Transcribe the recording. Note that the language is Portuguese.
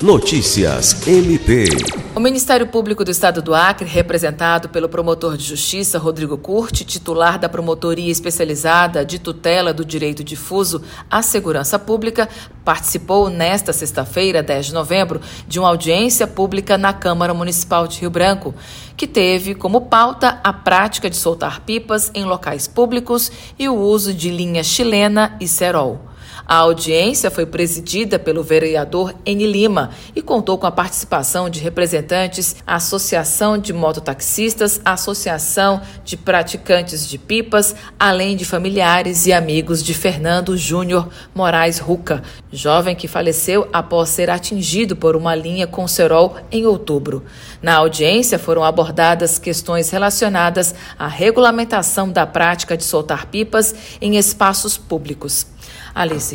Notícias MP. O Ministério Público do Estado do Acre, representado pelo promotor de justiça Rodrigo Curti, titular da Promotoria Especializada de Tutela do Direito Difuso à Segurança Pública, participou nesta sexta-feira, 10 de novembro, de uma audiência pública na Câmara Municipal de Rio Branco, que teve como pauta a prática de soltar pipas em locais públicos e o uso de linha chilena e cerol. A audiência foi presidida pelo vereador N. Lima e contou com a participação de representantes da Associação de Mototaxistas, Associação de Praticantes de Pipas, além de familiares e amigos de Fernando Júnior Moraes Ruca, jovem que faleceu após ser atingido por uma linha com cerol em outubro. Na audiência foram abordadas questões relacionadas à regulamentação da prática de soltar pipas em espaços públicos. Alice